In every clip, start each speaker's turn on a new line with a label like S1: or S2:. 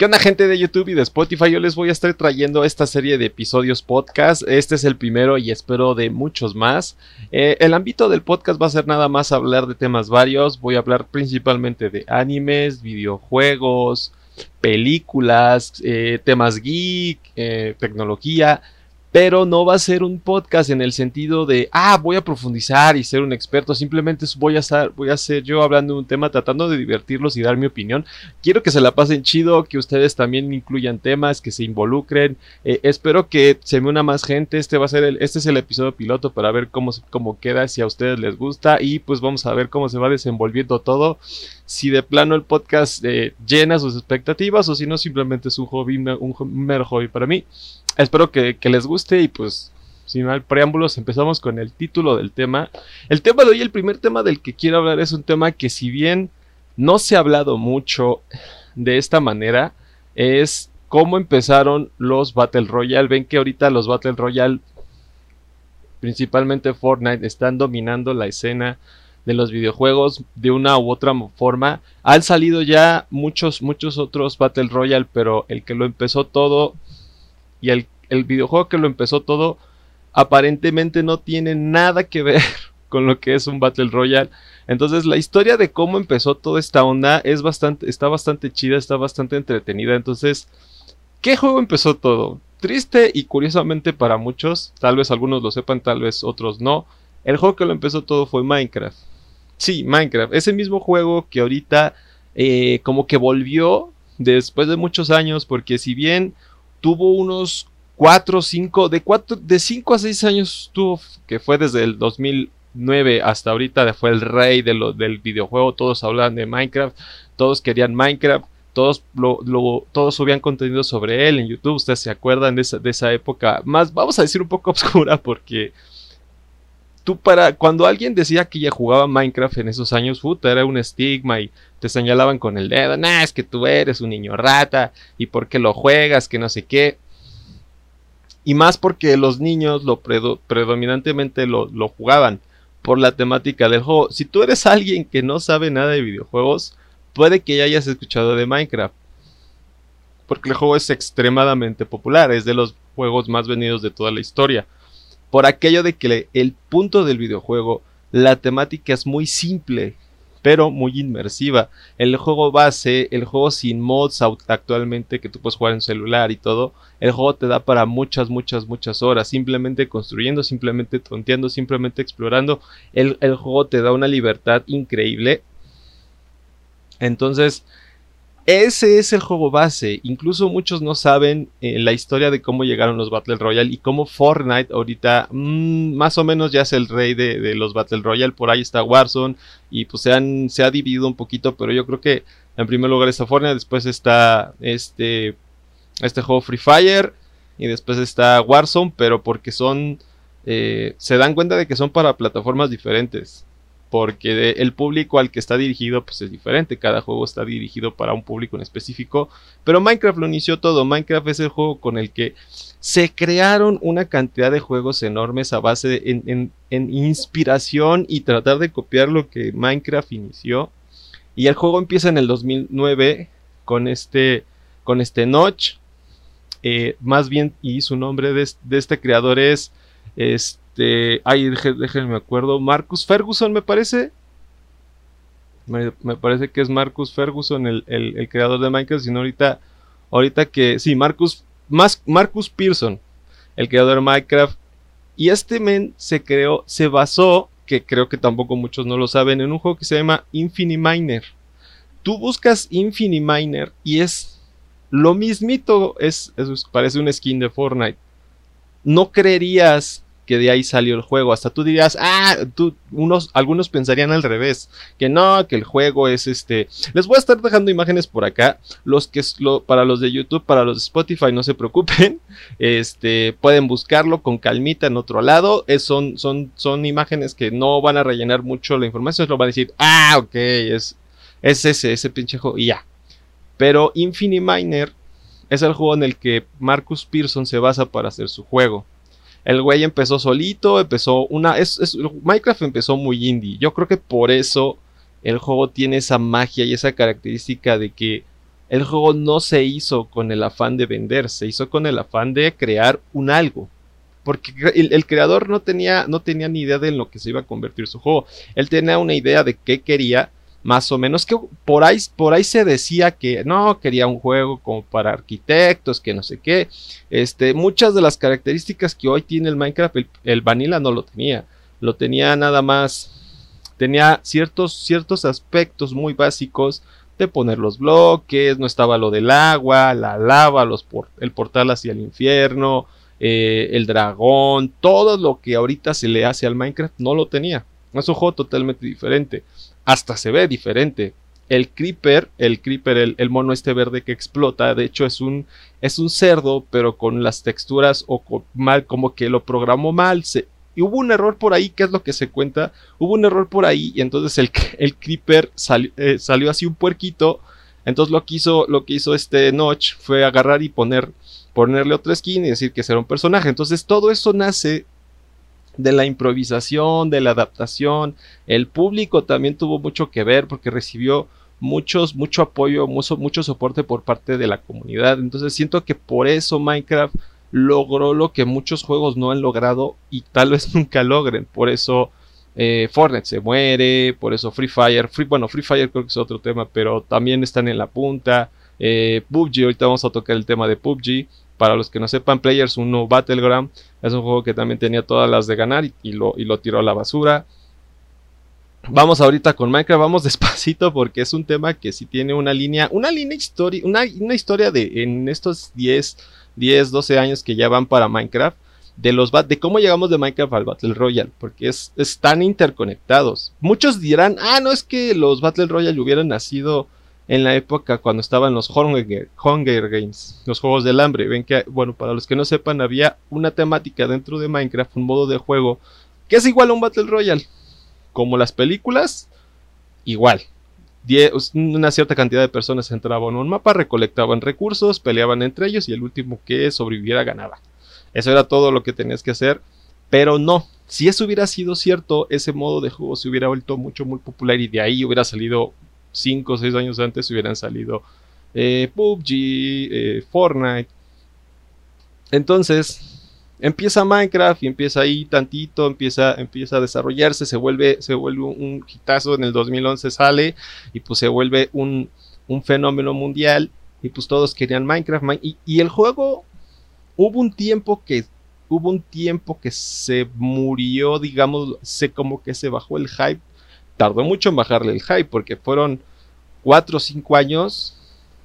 S1: ¿Qué onda gente de YouTube y de Spotify? Yo les voy a estar trayendo esta serie de episodios podcast. Este es el primero y espero de muchos más. Eh, el ámbito del podcast va a ser nada más hablar de temas varios. Voy a hablar principalmente de animes, videojuegos, películas, eh, temas geek, eh, tecnología pero no va a ser un podcast en el sentido de, ah, voy a profundizar y ser un experto, simplemente voy a estar, voy a ser yo hablando de un tema tratando de divertirlos y dar mi opinión. Quiero que se la pasen chido, que ustedes también incluyan temas, que se involucren. Eh, espero que se me una más gente. Este va a ser el, este es el episodio piloto para ver cómo, cómo queda, si a ustedes les gusta y pues vamos a ver cómo se va desenvolviendo todo. Si de plano el podcast eh, llena sus expectativas o si no simplemente es un hobby, un mero hobby para mí. Espero que, les guste y pues sin mal preámbulos empezamos con el título del tema. El tema de hoy, el primer tema del que quiero hablar es un tema que si bien no se ha hablado mucho de esta manera, es cómo empezaron los Battle Royale. Ven que ahorita los Battle Royale, principalmente Fortnite, están dominando la escena de los videojuegos de una u otra forma. Han salido ya muchos, muchos otros Battle Royale, pero el que lo empezó todo y el, videojuego que lo empezó todo aparentemente no tiene nada que ver con lo que es un Battle Royale. Entonces la historia de cómo empezó toda esta onda es bastante, está bastante chida, está bastante entretenida. Entonces, ¿qué juego empezó todo? Triste y curiosamente para muchos, tal vez algunos lo sepan, tal vez otros no. El juego que lo empezó todo fue Minecraft. Sí, Minecraft. Ese mismo juego que ahorita eh, como que volvió después de muchos años, porque si bien tuvo unos 4, 5, de 4, de 5 a 6 años tuvo, que fue desde el 2009 hasta ahorita, fue el rey de lo, del videojuego, todos hablaban de Minecraft, todos querían Minecraft, todos, lo, todos subían contenido sobre él en YouTube, ustedes se acuerdan de esa, de esa época, más vamos a decir un poco oscura porque tú para cuando alguien decía que ya jugaba Minecraft en esos años, puta, era un estigma y te señalaban con el dedo, nah, es que tú eres un niño rata y por qué lo juegas, que no sé qué. Y más porque los niños lo predominantemente lo, jugaban por la temática del juego. Si tú eres alguien que no sabe nada de videojuegos, puede que ya hayas escuchado de Minecraft. Porque el juego es extremadamente popular, es de los juegos más vendidos de toda la historia por aquello de que el punto del videojuego, la temática es muy simple, pero muy inmersiva. El juego base, el juego sin mods actualmente que tú puedes jugar en celular y todo, el juego te da para muchas, muchas, muchas horas, simplemente construyendo, simplemente tonteando, simplemente explorando. El, el juego te da una libertad increíble. Entonces, ese es el juego base. Incluso muchos no saben eh, la historia de cómo llegaron los Battle Royale y cómo Fortnite ahorita mm, más o menos ya es el rey de, los Battle Royale. Por ahí está Warzone y pues se, se ha dividido un poquito, pero yo creo que en primer lugar está Fortnite, después está este, este juego Free Fire y después está Warzone, pero porque son... Eh, se dan cuenta de que son para plataformas diferentes porque el público al que está dirigido pues es diferente, cada juego está dirigido para un público en específico, pero Minecraft lo inició todo, Minecraft es el juego con el que se crearon una cantidad de juegos enormes a base de, en, inspiración y tratar de copiar lo que Minecraft inició, y el juego empieza en el 2009 con este, con este Notch, eh, más bien, y su nombre de, de este creador es... Este, ay, déjenme me acuerdo. Marcus Ferguson, me parece. Me, parece que es Marcus Ferguson, el, creador de Minecraft. Sino ahorita, ahorita que. Sí, Marcus, Marcus Pearson, el creador de Minecraft. Y este men se creó, se basó, que creo que tampoco muchos no lo saben, en un juego que se llama Miner Tú buscas Miner y es lo mismito, es, es, parece un skin de Fortnite. No creerías que de ahí salió el juego. Hasta tú dirías, ah, tú, unos, algunos pensarían al revés, que no, que el juego es este. Les voy a estar dejando imágenes por acá. Los que lo, para los de YouTube, para los de Spotify, no se preocupen. Este, pueden buscarlo con calmita en otro lado. Es, son, son, son imágenes que no van a rellenar mucho la información. Lo van a decir, ah, ok, es, es ese, ese pinche juego. Y ya. Pero Miner es el juego en el que Marcus Pearson se basa para hacer su juego. El güey empezó solito, empezó una... Es, Minecraft empezó muy indie. Yo creo que por eso el juego tiene esa magia y esa característica de que el juego no se hizo con el afán de vender, se hizo con el afán de crear un algo. Porque el, creador no tenía, no tenía ni idea de lo que se iba a convertir su juego. Él tenía una idea de qué quería, más o menos que por ahí, por ahí se decía que no, quería un juego como para arquitectos, que no sé qué. Este, muchas de las características que hoy tiene el Minecraft, el, Vanilla no lo tenía. Lo tenía nada más. Tenía ciertos, ciertos aspectos muy básicos de poner los bloques, no estaba lo del agua, la lava, los el portal hacia el infierno, eh, el dragón, todo lo que ahorita se le hace al Minecraft no lo tenía. Es un juego totalmente diferente. Hasta se ve diferente. El creeper, el creeper, el, mono este verde que explota, de hecho es un, es un cerdo, pero con las texturas o mal, como que lo programó mal, se, y hubo un error por ahí, que es lo que se cuenta. Hubo un error por ahí y entonces el, el creeper eh, salió así un puerquito. Entonces lo que hizo, lo este Notch fue agarrar y poner, ponerle otra skin y decir que será un personaje. Entonces todo eso nace de la improvisación, de la adaptación. El público también tuvo mucho que ver porque recibió muchos, mucho apoyo, mucho, mucho soporte por parte de la comunidad. Entonces siento que por eso Minecraft logró lo que muchos juegos no han logrado y tal vez nunca logren. Por eso eh, Fortnite se muere, por eso Free Fire, Free, bueno, Free Fire creo que es otro tema, pero también están en la punta. Eh, PUBG, ahorita vamos a tocar el tema de PUBG. Para los que no sepan, Players 1 Battleground es un juego que también tenía todas las de ganar y, lo, y lo tiró a la basura. Vamos ahorita con Minecraft, vamos despacito porque es un tema que sí tiene una línea, una línea historia, una, una historia de en estos 10 10, 12 años que ya van para Minecraft, de, los de cómo llegamos de Minecraft al Battle Royale, porque es, están interconectados. Muchos dirán, ah, no es que los Battle Royale hubieran nacido en la época cuando estaban los Hunger, Games, los Juegos del Hambre. Ven que, bueno, para los que no sepan, había una temática dentro de Minecraft, un modo de juego, que es igual a un Battle Royale. Como las películas, igual una cierta cantidad de personas entraban a un mapa, recolectaban recursos, peleaban entre ellos y el último que sobreviviera ganaba. Eso era todo lo que tenías que hacer, pero no. Si eso hubiera sido cierto, ese modo de juego se hubiera vuelto mucho, muy popular y de ahí hubiera salido 5 o 6 años antes, hubieran salido eh, PUBG, eh, Fortnite. Entonces, empieza Minecraft y empieza ahí tantito, empieza, empieza a desarrollarse, se vuelve, se vuelve un hitazo, en el 2011 sale y pues se vuelve un, un fenómeno mundial y pues todos querían Minecraft y, el juego hubo un tiempo que hubo un tiempo que se murió, digamos, se como que se bajó el hype, tardó mucho en bajarle el hype porque fueron 4 o 5 años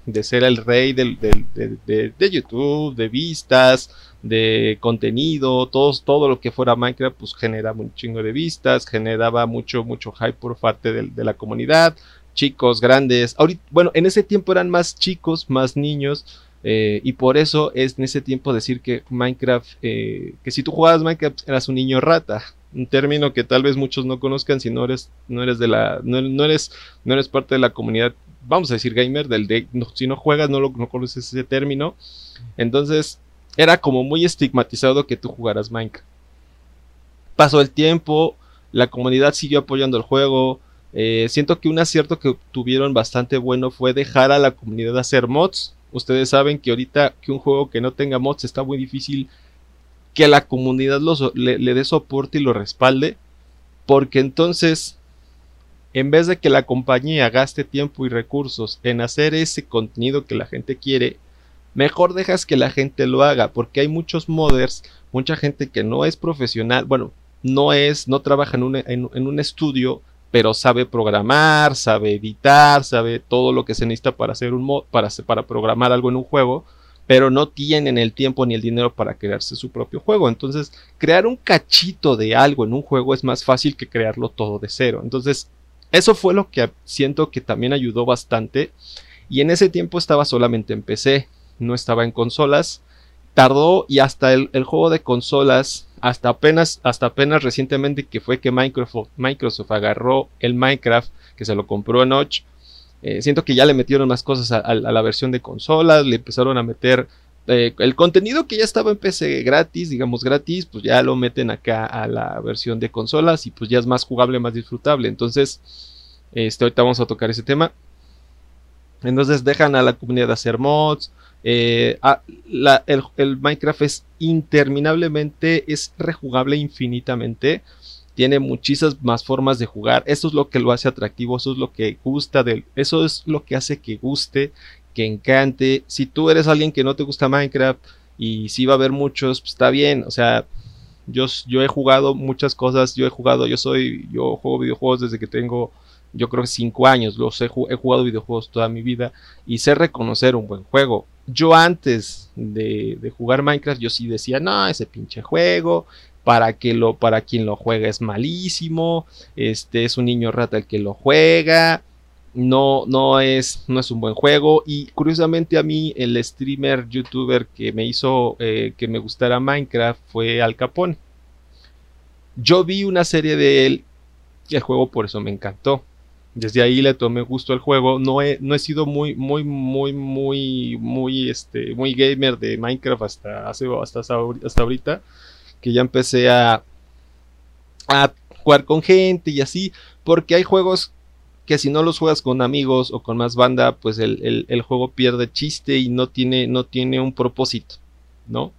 S1: de ser el rey del, de, de, YouTube, de vistas, de contenido, todo lo que fuera Minecraft, pues generaba un chingo de vistas, generaba mucho, mucho hype por parte de, la comunidad, chicos, grandes. Ahorita, bueno, en ese tiempo eran más chicos, más niños. Eh, y por eso es en ese tiempo decir que Minecraft, eh, que si tú jugabas Minecraft eras un niño rata, un término que tal vez muchos no conozcan si no eres, no eres de la, no, eres, no eres parte de la comunidad, vamos a decir gamer, del de, si no juegas no lo no conoces ese término, entonces era como muy estigmatizado que tú jugaras Minecraft. Pasó el tiempo, la comunidad siguió apoyando el juego. Eh, siento que un acierto que tuvieron bastante bueno fue dejar a la comunidad hacer mods. Ustedes saben que ahorita que un juego que no tenga mods está muy difícil que la comunidad le, dé soporte y lo respalde. Porque entonces, en vez de que la compañía gaste tiempo y recursos en hacer ese contenido que la gente quiere, mejor dejas que la gente lo haga, porque hay muchos modders, mucha gente que no es profesional, bueno, no es, no trabaja en un, en, un estudio, pero sabe programar, sabe editar, sabe todo lo que se necesita para hacer un mod, para, para programar algo en un juego, pero no tienen el tiempo ni el dinero para crearse su propio juego. Entonces, crear un cachito de algo en un juego es más fácil que crearlo todo de cero. Entonces, eso fue lo que siento que también ayudó bastante. Y en ese tiempo estaba solamente en PC no estaba en consolas. Tardó y hasta el, juego de consolas, hasta apenas, hasta apenas recientemente que fue que Microsoft, Microsoft agarró el Minecraft, que se lo compró en Notch. Eh, siento que ya le metieron más cosas a, la versión de consolas, le empezaron a meter eh, el contenido que ya estaba en PC gratis, digamos gratis, pues ya lo meten acá a la versión de consolas y pues ya es más jugable, más disfrutable. Entonces, este, ahorita vamos a tocar ese tema. Entonces dejan a la comunidad hacer mods. Eh, el, Minecraft es interminablemente, es rejugable infinitamente. Tiene muchísimas más formas de jugar. Eso es lo que lo hace atractivo. Eso es lo que gusta del. Eso es lo que hace que guste, que encante. Si tú eres alguien que no te gusta Minecraft y si va a haber muchos, pues está bien. O sea, yo, yo he jugado muchas cosas. Yo he jugado, yo soy, yo juego videojuegos desde que tengo yo creo que 5 años, los he, jugado videojuegos toda mi vida y sé reconocer un buen juego. Yo antes de, jugar Minecraft, yo sí decía, no, ese pinche juego, para que lo, para quien lo juega es malísimo, este es un niño rata el que lo juega, no, no es, no es un buen juego. Y curiosamente a mí, el streamer, youtuber que me hizo eh, que me gustara Minecraft fue Al Capone. Yo vi una serie de él y el juego por eso me encantó. Desde ahí le tomé gusto al juego. No he, no he sido muy, muy, muy, muy, muy, este, muy gamer de Minecraft hasta, hace, hasta, hasta ahorita. Que ya empecé a, a jugar con gente y así. Porque hay juegos que si no los juegas con amigos o con más banda, pues el, el, juego pierde chiste y no tiene, no tiene un propósito, ¿no?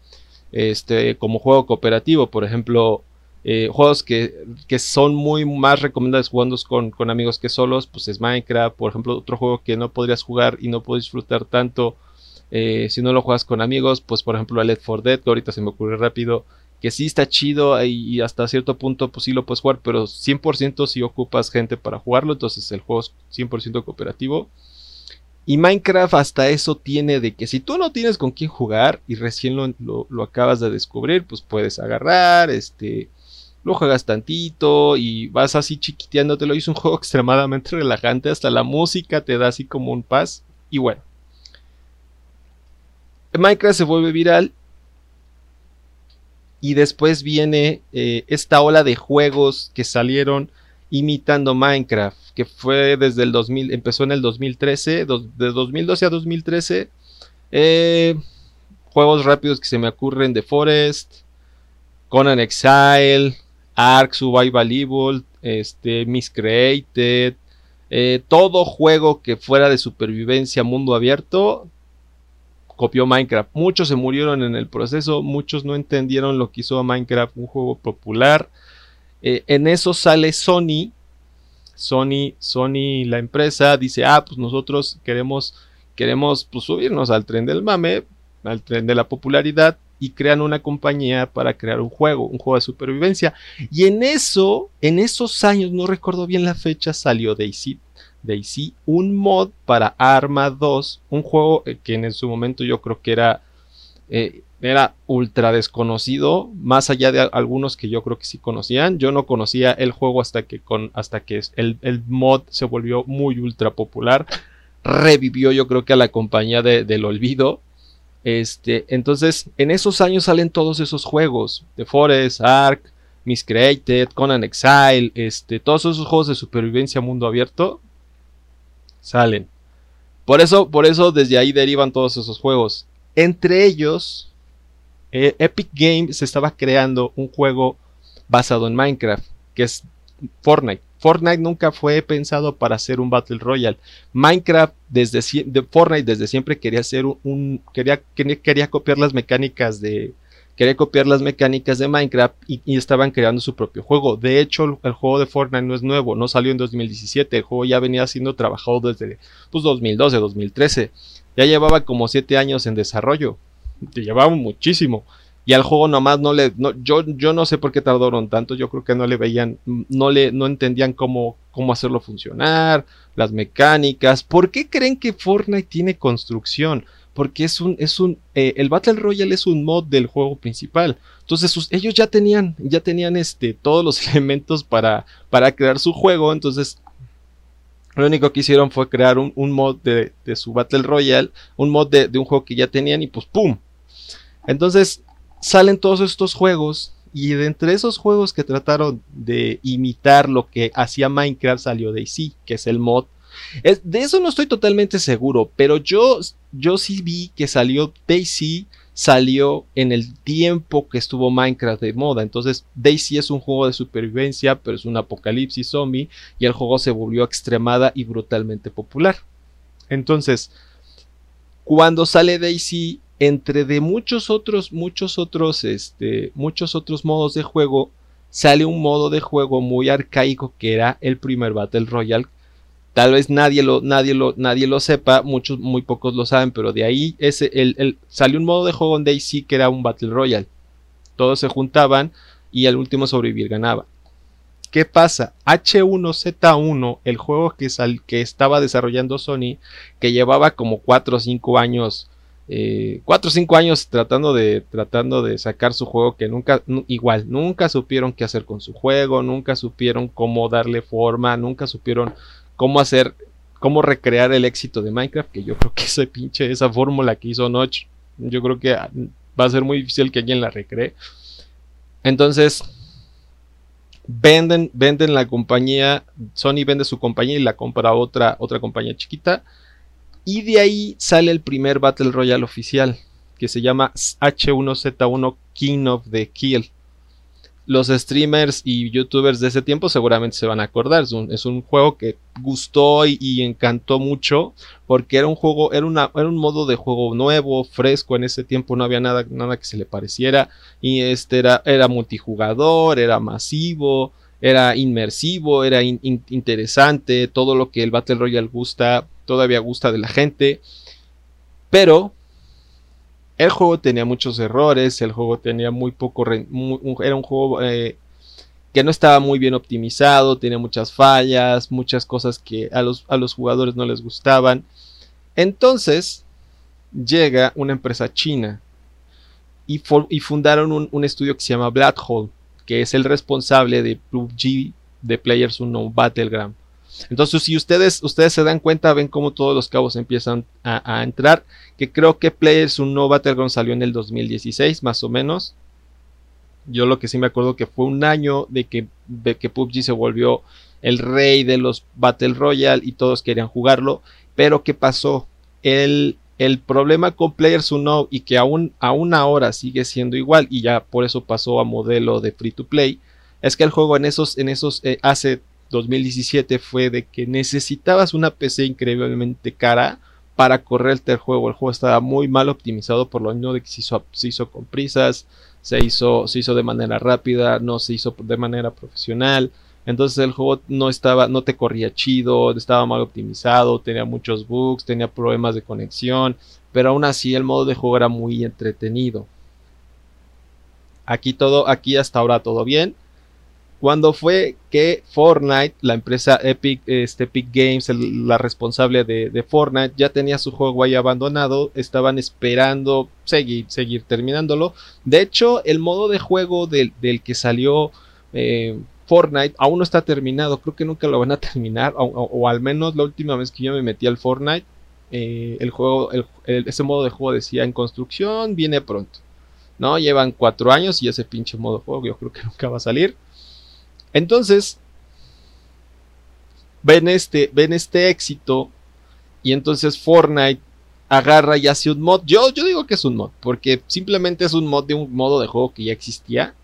S1: Este, como juego cooperativo, por ejemplo, eh, juegos que, son muy más recomendables jugando con, con, amigos que solos, pues es Minecraft, por ejemplo, otro juego que no podrías jugar y no puedes disfrutar tanto eh, si no lo juegas con amigos, pues por ejemplo Left 4 Dead, que ahorita se me ocurre rápido, que sí está chido y, hasta cierto punto pues sí lo puedes jugar, pero 100% si ocupas gente para jugarlo, entonces el juego es 100% cooperativo. Y Minecraft hasta eso tiene de que si tú no tienes con quién jugar y recién lo, lo acabas de descubrir, pues puedes agarrar, este, lo juegas tantito y vas así chiquiteándotelo. Es un juego extremadamente relajante, hasta la música te da así como un paz. Y bueno, Minecraft se vuelve viral y después viene eh, esta ola de juegos que salieron imitando Minecraft, que fue desde el 2000, empezó en el 2013, de 2012 a 2013. Eh, juegos rápidos que se me ocurren de Forest, Conan Exile, Ark Survival Evil, este, Miscreated, eh, todo juego que fuera de supervivencia mundo abierto copió Minecraft. Muchos se murieron en el proceso, muchos no entendieron lo que hizo Minecraft, un juego popular. Eh, en eso sale Sony, Sony, Sony, la empresa, dice, ah, pues nosotros queremos, queremos pues, subirnos al tren del mame, al tren de la popularidad y crean una compañía para crear un juego, un juego de supervivencia. Y en eso, en esos años, no recuerdo bien la fecha, salió Daisy, Un mod para Arma 2, un juego eh, que en su momento yo creo que era, eh, era ultra desconocido, más allá de algunos que yo creo que sí conocían. Yo no conocía el juego hasta que, con, hasta que el, mod se volvió muy ultra popular. Revivió yo creo que a la compañía del olvido este, entonces, en esos años salen todos esos juegos: The Forest, Ark, Miscreated, Conan Exile, este, todos esos juegos de supervivencia mundo abierto salen. Por eso, por eso desde ahí derivan todos esos juegos. Entre ellos, eh, Epic Games estaba creando un juego basado en Minecraft, que es Fortnite. Fortnite nunca fue pensado para ser un Battle Royale. Minecraft desde de Fortnite desde siempre quería ser un, quería, quería, copiar las mecánicas de quería copiar las mecánicas de Minecraft y, estaban creando su propio juego. De hecho, el, juego de Fortnite no es nuevo, no salió en 2017, el juego ya venía siendo trabajado desde pues, 2012, 2013. Ya llevaba como 7 años en desarrollo. Llevaba muchísimo. Y al juego nomás no le. yo, yo no sé por qué tardaron tanto. Yo creo que no le veían. No le no entendían cómo, cómo hacerlo funcionar. Las mecánicas. ¿Por qué creen que Fortnite tiene construcción? Porque es un. Es un eh, el Battle Royale es un mod del juego principal. Entonces ellos ya tenían. Ya tenían este. todos los elementos para. para crear su juego. Entonces. Lo único que hicieron fue crear un, mod de, de, su Battle Royale. Un mod de, de un juego que ya tenían. Y pues ¡pum! Entonces, salen todos estos juegos y de entre esos juegos que trataron de imitar lo que hacía Minecraft salió Daisy, que es el mod. de eso no estoy totalmente seguro, pero yo, yo sí vi que salió Daisy, salió en el tiempo que estuvo Minecraft de moda. Entonces Daisy es un juego de supervivencia, pero es un apocalipsis zombie y el juego se volvió extremada y brutalmente popular. Entonces, cuando sale Daisy, entre de muchos otros, muchos otros, este, muchos otros modos de juego, sale un modo de juego muy arcaico que era el primer Battle Royale. Tal vez nadie lo, nadie lo, nadie lo sepa, muchos, muy pocos lo saben, pero de ahí ese, el, salió un modo de juego en Daisy que era un Battle Royale. Todos se juntaban y el último sobrevivir ganaba. ¿Qué pasa? H1Z1, el juego que, que estaba desarrollando Sony, que llevaba como 4 o 5 años, 4 eh, o 5 años tratando de, tratando de sacar su juego, que nunca, igual, nunca supieron qué hacer con su juego, nunca supieron cómo darle forma, nunca supieron cómo hacer, cómo recrear el éxito de Minecraft, que yo creo que ese pinche, esa fórmula que hizo Notch, yo creo que va a ser muy difícil que alguien la recree. Entonces, venden, venden la compañía, Sony vende su compañía y la compra otra, otra compañía chiquita. Y de ahí sale el primer Battle Royale oficial, que se llama H1Z1 King of the Kill los streamers y youtubers de ese tiempo seguramente se van a acordar. Es un, juego que gustó y, encantó mucho porque era un juego, era un modo de juego nuevo, fresco. En ese tiempo no había nada, nada que se le pareciera. Y este era, era multijugador, era masivo, era inmersivo, era interesante. Todo lo que el Battle Royale gusta, todavía gusta de la gente. Pero el juego tenía muchos errores, el juego tenía muy poco, era un juego eh, que no estaba muy bien optimizado, tenía muchas fallas, muchas cosas que a los, a los jugadores no les gustaban. Entonces llega una empresa china y, fundaron un, estudio que se llama Black Hole, que es el responsable de PUBG, de Players Unknown Battleground. Entonces, si ustedes, ustedes se dan cuenta, ven cómo todos los cabos empiezan a, entrar. Que creo que Players nuevo Battleground salió en el 2016, más o menos. Yo lo que sí me acuerdo que fue un año de que, de que PUBG se volvió el rey de los Battle Royale y todos querían jugarlo. Pero ¿qué pasó? El, el problema con Players Unknown y que aún, aún ahora sigue siendo igual y ya por eso pasó a modelo de free to play es que el juego en esos, en esos eh, hace 2017 fue de que necesitabas una PC increíblemente cara para correrte el juego. El juego estaba muy mal optimizado por lo mismo de que se hizo, se hizo con prisas, se hizo, se hizo de manera rápida, no se hizo de manera profesional. Entonces el juego no estaba, no te corría chido, estaba mal optimizado, tenía muchos bugs, tenía problemas de conexión, pero aún así el modo de juego era muy entretenido. Aquí todo, aquí hasta ahora todo bien cuando fue que Fortnite, la empresa Epic, este, Epic Games, la responsable de, Fortnite, ya tenía su juego ahí abandonado, estaban esperando seguir, terminándolo. De hecho, el modo de juego del, que salió eh, Fortnite aún no está terminado, creo que nunca lo van a terminar, o, al menos la última vez que yo me metí al Fortnite, eh, el juego, ese modo de juego decía en construcción, viene pronto. ¿no? Llevan cuatro años y ese pinche modo juego yo creo que nunca va a salir. Entonces, ven este, ven este éxito y entonces Fortnite agarra y hace un mod. Yo, yo digo que es un mod, porque simplemente es un mod de un modo de juego que ya existía.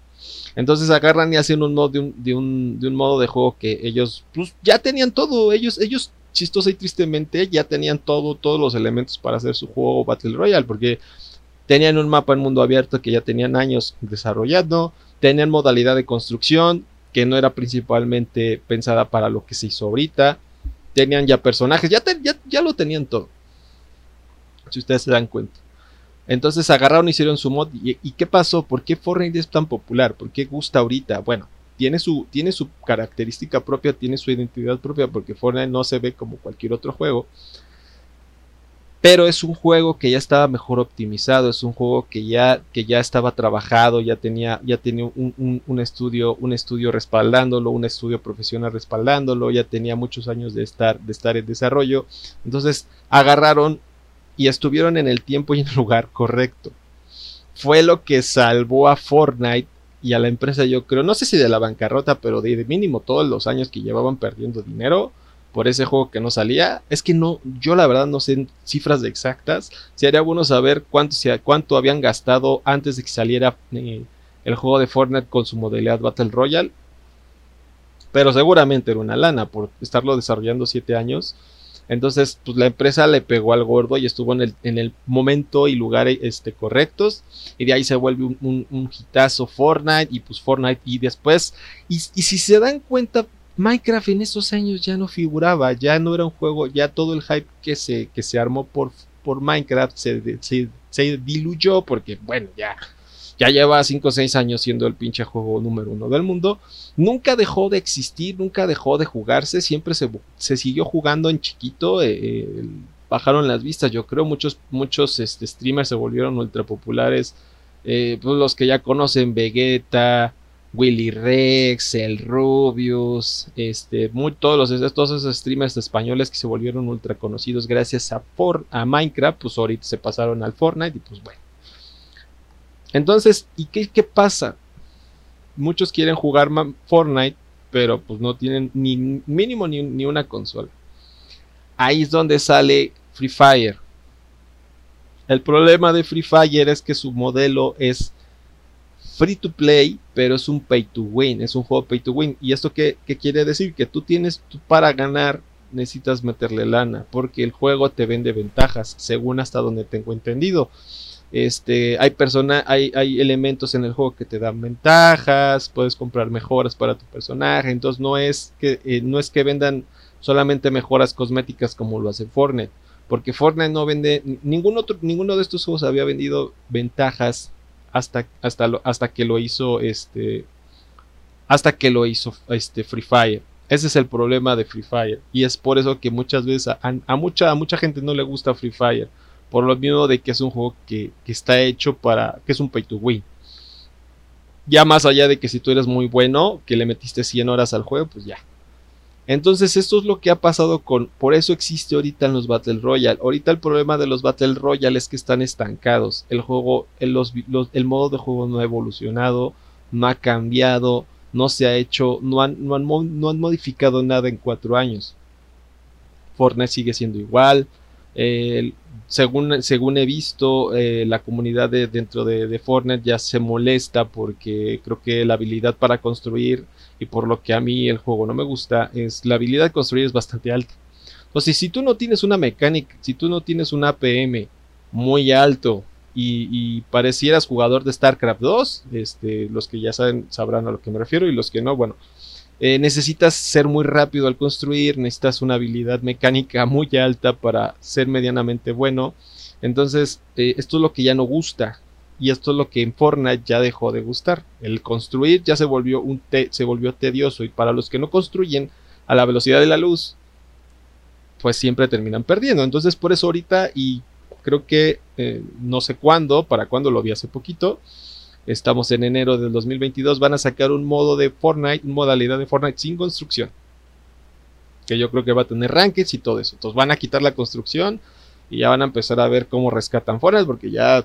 S1: Entonces agarran y hacen un mod de un, de un, de un modo de juego que ellos pues, ya tenían todo. Ellos, ellos, chistosa y tristemente, ya tenían todo, todos los elementos para hacer su juego Battle Royale, porque tenían un mapa en mundo abierto que ya tenían años desarrollando, tenían modalidad de construcción, que no era principalmente pensada para lo que se hizo ahorita. Tenían ya personajes, ya, ya, lo tenían todo. Si ustedes se dan cuenta. Entonces agarraron y hicieron su mod. ¿Y, qué pasó? ¿Por qué Fortnite es tan popular? ¿Por qué gusta ahorita? Bueno, tiene su, tiene su característica propia, tiene su identidad propia, porque Fortnite no se ve como cualquier otro juego. Pero es un juego que ya estaba mejor optimizado, es un juego que ya, que ya estaba trabajado, ya tenía, ya tenía un, estudio, un estudio respaldándolo, un estudio profesional respaldándolo, ya tenía muchos años de estar, de estar en desarrollo. Entonces agarraron y estuvieron en el tiempo y en el lugar correcto. Fue lo que salvó a Fortnite y a la empresa, yo creo, no sé si de la bancarrota, pero de mínimo todos los años que llevaban perdiendo dinero por ese juego que no salía. Es que no, yo la verdad no sé cifras exactas. Sería bueno saber cuánto, cuánto habían gastado antes de que saliera eh, el juego de Fortnite con su modalidad Battle Royale. Pero seguramente era una lana por estarlo desarrollando 7 años. Entonces, pues la empresa le pegó al gordo y estuvo en el, en el momento y lugar este, correctos. Y de ahí se vuelve un, un, Fortnite y pues Fortnite y después. Y, si se dan cuenta, Minecraft en esos años ya no figuraba, ya no era un juego, ya todo el hype que se, que se armó por, por Minecraft se, se, diluyó porque, bueno, ya ya lleva 5 o 6 años siendo el pinche juego número uno del mundo. Nunca dejó de existir, nunca dejó de jugarse, siempre se, se siguió jugando en chiquito. Eh, eh, bajaron las vistas, yo creo, muchos, muchos este, streamers se volvieron ultra populares. Eh, pues los que ya conocen Vegeta, Willy Rex, el Rubius, este, todos, los, todos esos streamers españoles que se volvieron ultra conocidos gracias a, a Minecraft, pues ahorita se pasaron al Fortnite y pues bueno. Entonces, ¿y qué, qué pasa? Muchos quieren jugar Fortnite, pero pues no tienen ni mínimo ni, ni una consola. Ahí es donde sale Free Fire. El problema de Free Fire es que su modelo es free to play, pero es un pay to win, es un juego pay to win. ¿Y esto qué, quiere decir? Que tú tienes, para ganar necesitas meterle lana, porque el juego te vende ventajas, según hasta donde tengo entendido. Este, hay, hay elementos en el juego que te dan ventajas, puedes comprar mejoras para tu personaje, entonces no es que eh, no es que vendan solamente mejoras cosméticas como lo hace Fortnite, porque Fortnite no vende ningún otro ninguno de estos juegos había vendido ventajas hasta hasta hasta que lo hizo este hasta que lo hizo este Free Fire. Ese es el problema de Free Fire y es por eso que muchas veces a mucha mucha gente no le gusta Free Fire por lo mismo de que es un juego que, está hecho para. que es un pay to win. Ya más allá de que si tú eres muy bueno, que le metiste 100 horas al juego, pues ya. Entonces esto es lo que ha pasado con... Por eso existe ahorita en los Battle Royale. Ahorita el problema de los Battle Royale es que están estancados. El juego, el, modo de juego no ha evolucionado, no ha cambiado, no se ha hecho, no han, no han, modificado nada en cuatro años. Fortnite sigue siendo igual. El, según, según he visto, eh, la comunidad de, dentro de, Fortnite ya se molesta porque creo que la habilidad para construir y por lo que a mí el juego no me gusta es la habilidad de construir es bastante alta. Entonces, si tú no tienes una mecánica, si tú no tienes un APM muy alto y, y, parecieras jugador de StarCraft 2, este, los que ya saben sabrán a lo que me refiero y los que no, bueno, eh, necesitas ser muy rápido al construir, necesitas una habilidad mecánica muy alta para ser medianamente bueno. Entonces, eh, esto es lo que ya no gusta. Y esto es lo que en Fortnite ya dejó de gustar. El construir ya se volvió, un se volvió tedioso. Y para los que no construyen a la velocidad de la luz, pues siempre terminan perdiendo. Entonces, por eso ahorita, y creo que eh, no sé cuándo, para cuándo lo vi hace poquito, Estamos en enero del 2022. Van a sacar un modo de Fortnite, modalidad de Fortnite sin construcción. Que yo creo que va a tener rankings y todo eso. Entonces van a quitar la construcción y ya van a empezar a ver cómo rescatan Fortnite porque ya...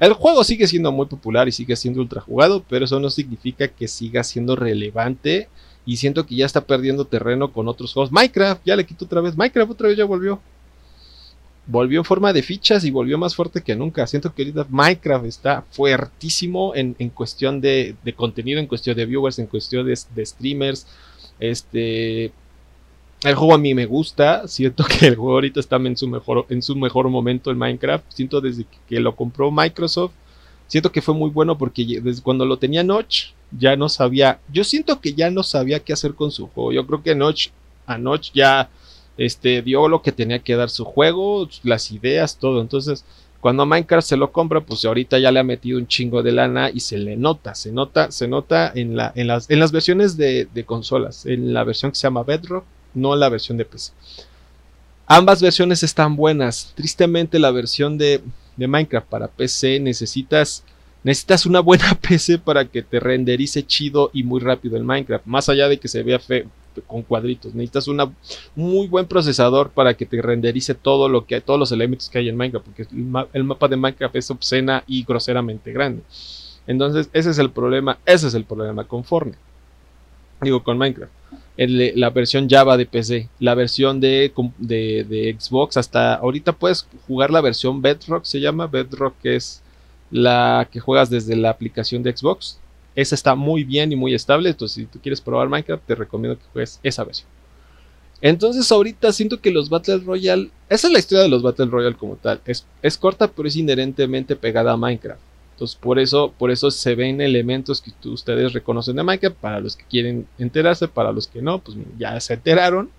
S1: El juego sigue siendo muy popular y sigue siendo ultra jugado, pero eso no significa que siga siendo relevante. Y siento que ya está perdiendo terreno con otros juegos. Minecraft, ya le quito otra vez. Minecraft otra vez ya volvió volvió en forma de fichas y volvió más fuerte que nunca. Siento que ahorita Minecraft está fuertísimo en, cuestión de, contenido, en cuestión de viewers, en cuestión de, streamers. Este. El juego a mí me gusta. Siento que el juego ahorita está en su mejor, en su mejor momento en Minecraft. Siento desde que lo compró Microsoft. Siento que fue muy bueno porque desde cuando lo tenía Notch, ya no sabía. Yo siento que ya no sabía qué hacer con su juego. Yo creo que Notch, a Notch ya este, dio lo que tenía que dar su juego, las ideas, todo. Entonces, cuando Minecraft se lo compra, pues ahorita ya le ha metido un chingo de lana y se le nota, se nota, se nota en, la, en, las, versiones de, consolas, en la versión que se llama Bedrock, no la versión de PC. Ambas versiones están buenas. Tristemente la versión de, de Minecraft para PC necesitas necesitas una buena PC para que te renderice chido y muy rápido el Minecraft. Más allá de que se vea feo, con cuadritos. Necesitas un muy buen procesador para que te renderice todo lo que todos los elementos que hay en Minecraft, porque el, mapa de Minecraft es obscena y groseramente grande. Entonces, ese es el problema, ese es el problema con Fortnite. Digo, con Minecraft. la versión Java de PC, la versión de, de, de, Xbox, hasta ahorita puedes jugar la versión Bedrock, se llama Bedrock, que es la que juegas desde la aplicación de Xbox. Esa está muy bien y muy estable. Entonces, si tú quieres probar Minecraft, te recomiendo que juegues esa versión. Entonces ahorita siento que los Battle Royale, esa es la historia de los Battle Royale como tal, es, es corta pero es inherentemente pegada a Minecraft. Entonces por eso, por eso se ven elementos que ustedes reconocen de Minecraft, para los que quieren enterarse, para los que no, pues ya se enteraron.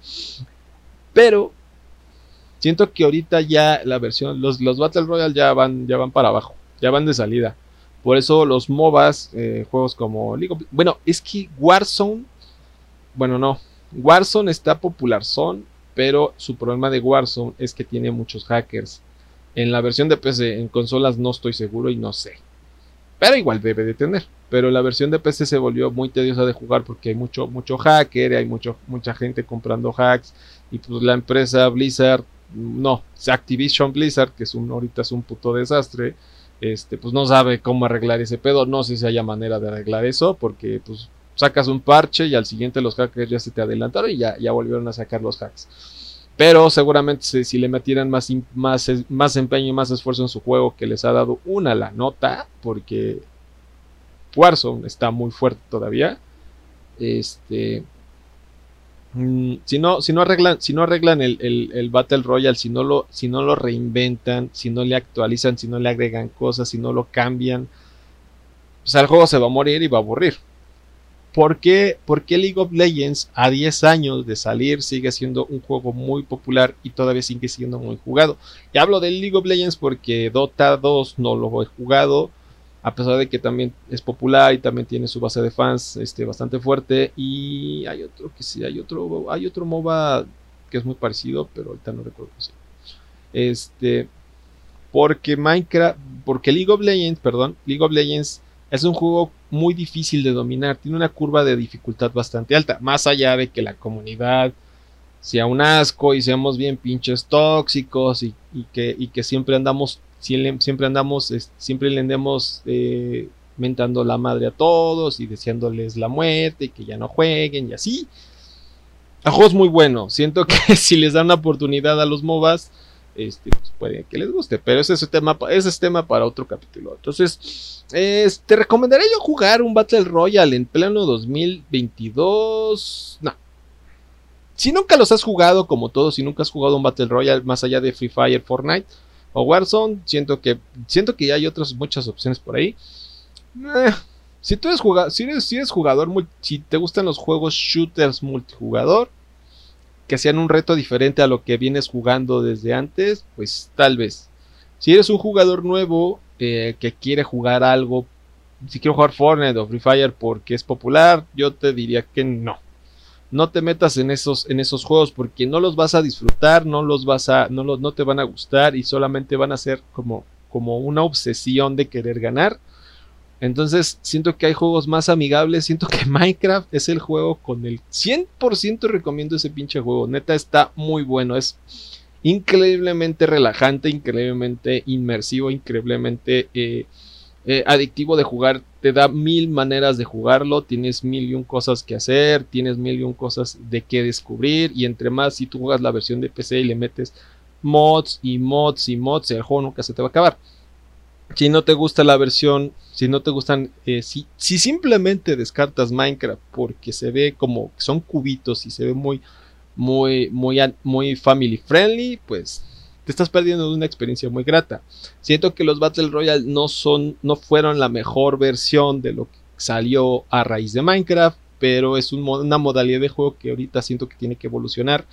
S1: Pero siento que ahorita ya la versión, los, los Battle Royale ya van, ya van para abajo, ya van de salida. Por eso los MOBAs, eh, juegos como League. Bueno, es que Warzone, bueno no, Warzone está popular son, pero su problema de Warzone es que tiene muchos hackers. En la versión de PC, en consolas no estoy seguro y no sé. Pero igual debe de tener. Pero la versión de PC se volvió muy tediosa de jugar porque hay mucho, mucho hacker, hay mucho, mucha gente comprando hacks. Y pues la empresa Blizzard, no, Activision Blizzard, que es un, ahorita es un puto desastre. Este, pues no sabe cómo arreglar ese pedo. No sé si haya manera de arreglar eso. Porque pues sacas un parche y al siguiente los hackers ya se te adelantaron y ya, ya volvieron a sacar los hacks. Pero seguramente si, le metieran más, más, más empeño y más esfuerzo en su juego que les ha dado una la nota, porque Warzone está muy fuerte todavía. Este. Mm, si no, si no arreglan, si no arreglan el, el, Battle Royale, si no, lo, si no lo reinventan, si no le actualizan, si no le agregan cosas, si no lo cambian, pues el juego se va a morir y va a aburrir. ¿Por qué, League of Legends a 10 años de salir sigue siendo un juego muy popular y todavía sigue siendo muy jugado? Y hablo de League of Legends porque Dota 2 no lo he jugado, a pesar de que también es popular y también tiene su base de fans este, bastante fuerte. Y hay otro que sí, hay otro, hay otro MOBA que es muy parecido, pero ahorita no recuerdo si. Este, porque Minecraft, porque League of Legends, perdón, League of Legends es un juego muy difícil de dominar, tiene una curva de dificultad bastante alta, más allá de que la comunidad sea un asco y seamos bien pinches tóxicos y, que, que, siempre andamos, siempre andamos, siempre le andemos eh, mentando la madre a todos y deseándoles la muerte y que ya no jueguen y así. Juego es muy bueno, siento que si les dan una oportunidad a los MOBAs, este, pues puede que les guste, pero ese es, tema, ese es tema para otro capítulo. Entonces, te recomendaría yo jugar un Battle Royale en pleno 2022. No. Si nunca los has jugado, como todos, si nunca has jugado un Battle Royale más allá de Free Fire, Fortnite o Warzone, siento que, siento que ya hay otras muchas opciones por ahí. Eh, si tú eres jugador, si eres, si eres jugador, si te gustan los juegos shooters multijugador, que sean un reto diferente a lo que vienes jugando desde antes, pues tal vez. Si eres un jugador nuevo eh, que quiere jugar algo, si quiero jugar Fortnite o Free Fire porque es popular, yo te diría que no. No te metas en esos, en esos juegos porque no los vas a disfrutar, no los vas a, no, no te van a gustar y solamente van a ser como, como una obsesión de querer ganar entonces siento que hay juegos más amigables. Siento que Minecraft es el juego con el 100% recomiendo ese pinche juego. Neta está muy bueno. Es increíblemente relajante, increíblemente inmersivo, increíblemente eh, eh, adictivo de jugar. Te da mil maneras de jugarlo. Tienes mil y un cosas que hacer. Tienes mil y un cosas de que descubrir. Y entre más si tú juegas la versión de PC y le metes mods y mods y mods, el juego nunca se te va a acabar si no te gusta la versión, si no te gustan, eh, si, si, simplemente descartas Minecraft porque se ve como son cubitos y se ve muy, muy, muy, muy family friendly, pues te estás perdiendo una experiencia muy grata. Siento que los Battle Royale no son, no fueron la mejor versión de lo que salió a raíz de Minecraft, pero es una modalidad de juego que ahorita siento que tiene que evolucionar.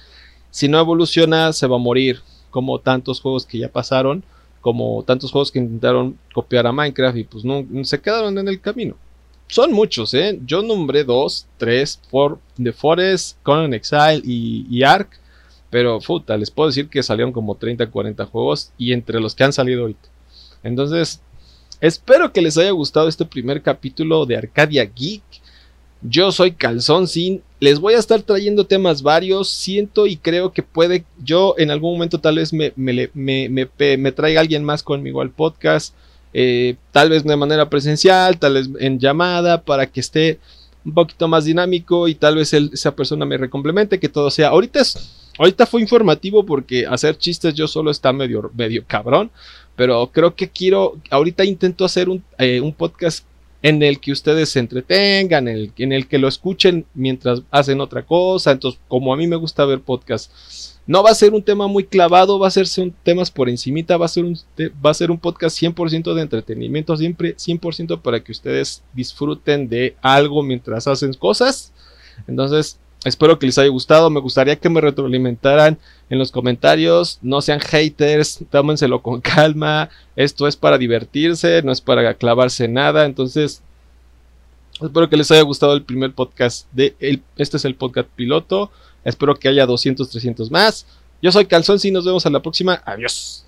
S1: Si no evoluciona, se va a morir, como tantos juegos que ya pasaron como tantos juegos que intentaron copiar a Minecraft y pues no, se quedaron en el camino. Son muchos, ¿eh? Yo nombré dos, tres, for, The Forest, Conan Exile y Ark. Pero, puta, les puedo decir que salieron como 30, 40 juegos y entre los que han salido ahorita. Entonces, espero que les haya gustado este primer capítulo de Arcadia Geek. Yo soy Calzón Sin. Les voy a estar trayendo temas varios. Siento y creo que puede. Yo en algún momento tal vez me, me, me, traiga alguien más conmigo al podcast. Eh, tal vez de manera presencial, tal vez en llamada, para que esté un poquito más dinámico y tal vez esa persona me recomplemente, que todo sea. Ahorita, es, ahorita fue informativo porque hacer chistes yo solo está medio, medio cabrón, pero creo que quiero, ahorita intento hacer un, eh, un podcast en el que ustedes se entretengan, en el, en el que lo escuchen mientras hacen otra cosa. Entonces, como a mí me gusta ver podcasts, no va a ser un tema muy clavado, va a ser un temas por encimita, va a ser un, va a ser un podcast 100% de entretenimiento, siempre 100% para que ustedes disfruten de algo mientras hacen cosas. Entonces, espero que les haya gustado. Me gustaría que me retroalimentaran en los comentarios. No sean haters, tómenselo con calma. Esto es para divertirse, no es para clavarse nada. Entonces, espero que les haya gustado el primer podcast de este es el podcast piloto. Espero que haya 200, 300 más. Yo soy Calzón, y nos vemos a la próxima. Adiós.